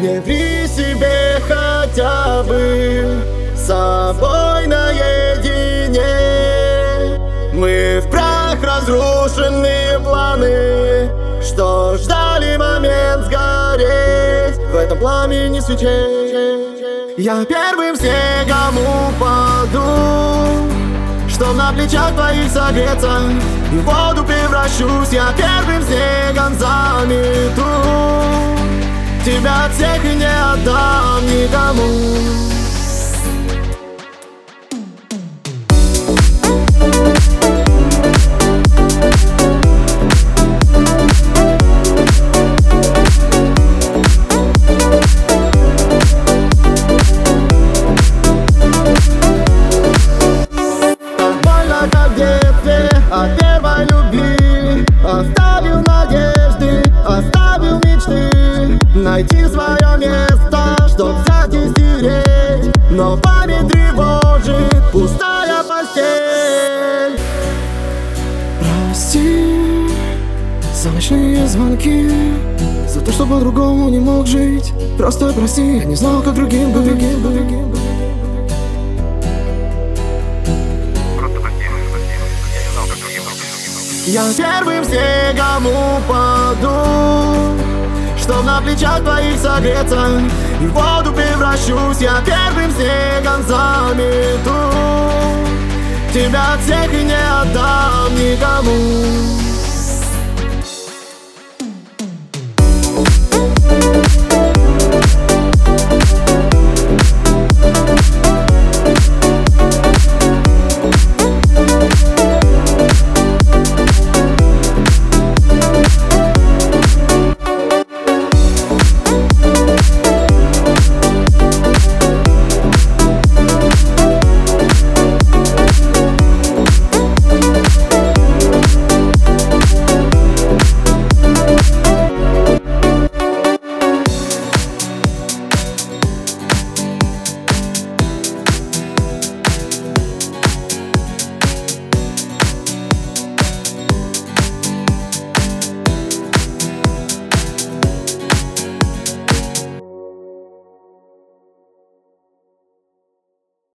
Не ври себе хотя бы собой наедине. Мы в прах разрушенные планы Что ждали момент сгореть. В этом пламени свечей Я первым снегом упаду Чтоб на плечах твоих согреться И в воду превращусь. Я первым снегом Тебя всех не отдам никому. От первой любви Найти свое место, чтоб взять и стереть. Но память тревожит пустая постель. Прости за ночные звонки За то, что по-другому не мог жить. Просто прости, я не знал, как другим быть, другим быть, другим быть. Просто прости, прости, я не знал, как другим быть. Я первым снегом упаду Чтоб на плечах твоих согреться. И в воду превращусь Я первым снегом замету Тебя от всех и не отдам никому